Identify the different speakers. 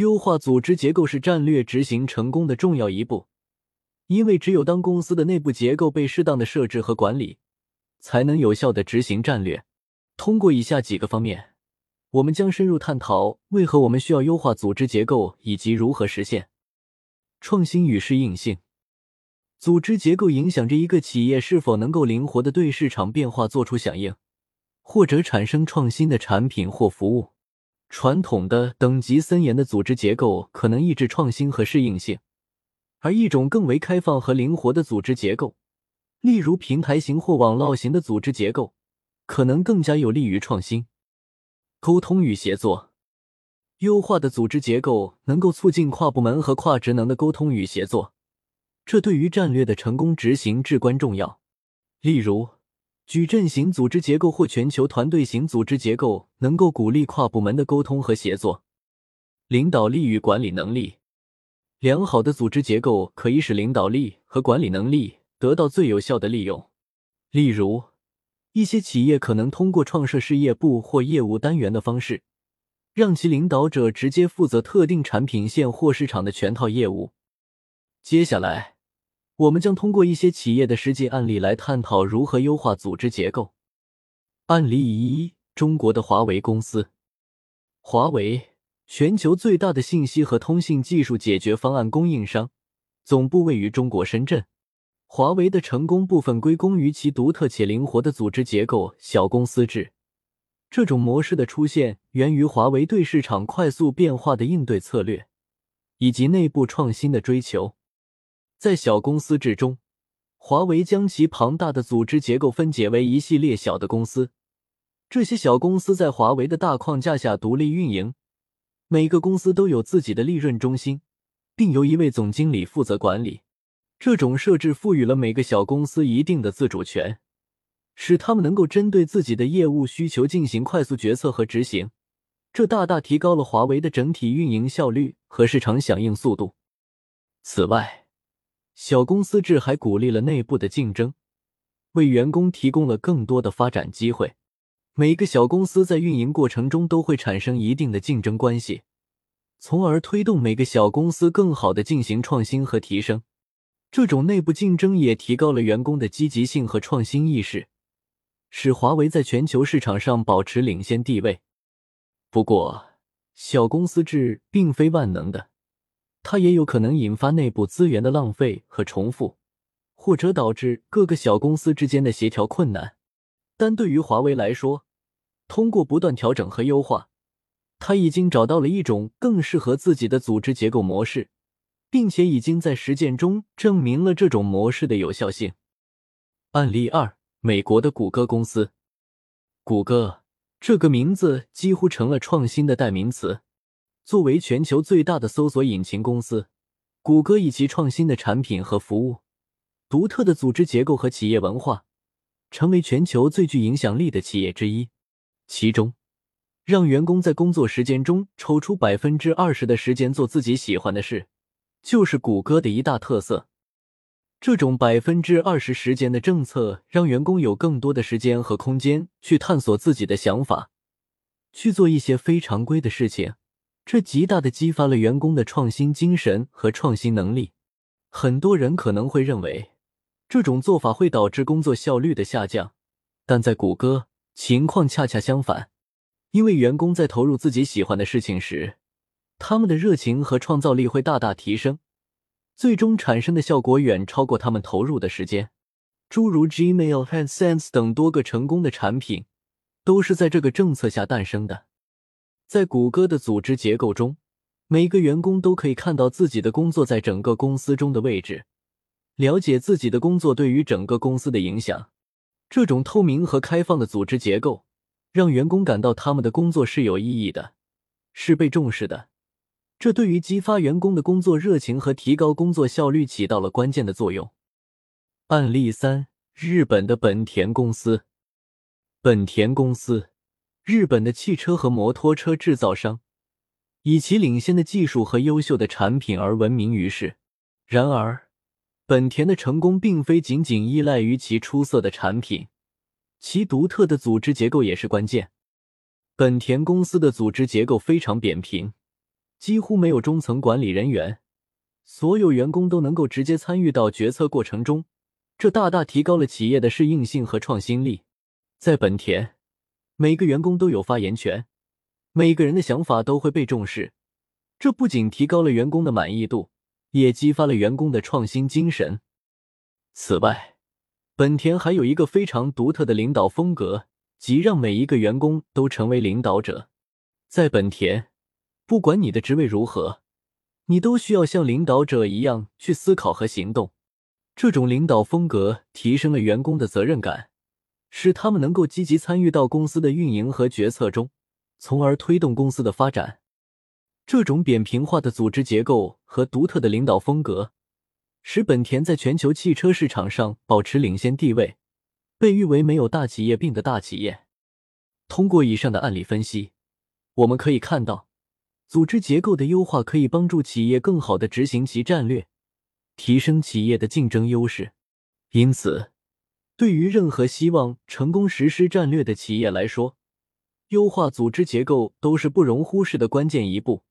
Speaker 1: 优化组织结构是战略执行成功的重要一步，因为只有当公司的内部结构被适当的设置和管理，才能有效的执行战略。通过以下几个方面，我们将深入探讨为何我们需要优化组织结构以及如何实现创新与适应性。组织结构影响着一个企业是否能够灵活的对市场变化做出响应，或者产生创新的产品或服务。传统的等级森严的组织结构可能抑制创新和适应性，而一种更为开放和灵活的组织结构，例如平台型或网络型的组织结构，可能更加有利于创新。沟通与协作，优化的组织结构能够促进跨部门和跨职能的沟通与协作，这对于战略的成功执行至关重要。例如。矩阵型组织结构或全球团队型组织结构能够鼓励跨部门的沟通和协作。领导力与管理能力，良好的组织结构可以使领导力和管理能力得到最有效的利用。例如，一些企业可能通过创设事业部或业务单元的方式，让其领导者直接负责特定产品线或市场的全套业务。接下来。我们将通过一些企业的实际案例来探讨如何优化组织结构。案例一：中国的华为公司。华为，全球最大的信息和通信技术解决方案供应商，总部位于中国深圳。华为的成功部分归功于其独特且灵活的组织结构——小公司制。这种模式的出现源于华为对市场快速变化的应对策略，以及内部创新的追求。在小公司制中，华为将其庞大的组织结构分解为一系列小的公司。这些小公司在华为的大框架下独立运营，每个公司都有自己的利润中心，并由一位总经理负责管理。这种设置赋予了每个小公司一定的自主权，使他们能够针对自己的业务需求进行快速决策和执行。这大大提高了华为的整体运营效率和市场响应速度。此外，小公司制还鼓励了内部的竞争，为员工提供了更多的发展机会。每个小公司在运营过程中都会产生一定的竞争关系，从而推动每个小公司更好的进行创新和提升。这种内部竞争也提高了员工的积极性和创新意识，使华为在全球市场上保持领先地位。不过，小公司制并非万能的。它也有可能引发内部资源的浪费和重复，或者导致各个小公司之间的协调困难。但对于华为来说，通过不断调整和优化，他已经找到了一种更适合自己的组织结构模式，并且已经在实践中证明了这种模式的有效性。案例二：美国的谷歌公司。谷歌这个名字几乎成了创新的代名词。作为全球最大的搜索引擎公司，谷歌以其创新的产品和服务、独特的组织结构和企业文化，成为全球最具影响力的企业之一。其中，让员工在工作时间中抽出百分之二十的时间做自己喜欢的事，就是谷歌的一大特色。这种百分之二十时间的政策，让员工有更多的时间和空间去探索自己的想法，去做一些非常规的事情。这极大的激发了员工的创新精神和创新能力。很多人可能会认为这种做法会导致工作效率的下降，但在谷歌情况恰恰相反，因为员工在投入自己喜欢的事情时，他们的热情和创造力会大大提升，最终产生的效果远超过他们投入的时间。诸如 Gmail、h a n d s e n s e 等多个成功的产品，都是在这个政策下诞生的。在谷歌的组织结构中，每个员工都可以看到自己的工作在整个公司中的位置，了解自己的工作对于整个公司的影响。这种透明和开放的组织结构，让员工感到他们的工作是有意义的，是被重视的。这对于激发员工的工作热情和提高工作效率起到了关键的作用。案例三：日本的本田公司。本田公司。日本的汽车和摩托车制造商以其领先的技术和优秀的产品而闻名于世。然而，本田的成功并非仅仅依赖于其出色的产品，其独特的组织结构也是关键。本田公司的组织结构非常扁平，几乎没有中层管理人员，所有员工都能够直接参与到决策过程中，这大大提高了企业的适应性和创新力。在本田，每个员工都有发言权，每个人的想法都会被重视，这不仅提高了员工的满意度，也激发了员工的创新精神。此外，本田还有一个非常独特的领导风格，即让每一个员工都成为领导者。在本田。不管你的职位如何，你都需要像领导者一样去思考和行动。这种领导风格提升了员工的责任感，使他们能够积极参与到公司的运营和决策中，从而推动公司的发展。这种扁平化的组织结构和独特的领导风格，使本田在全球汽车市场上保持领先地位，被誉为“没有大企业病”的大企业。通过以上的案例分析，我们可以看到。组织结构的优化可以帮助企业更好的执行其战略，提升企业的竞争优势。因此，对于任何希望成功实施战略的企业来说，优化组织结构都是不容忽视的关键一步。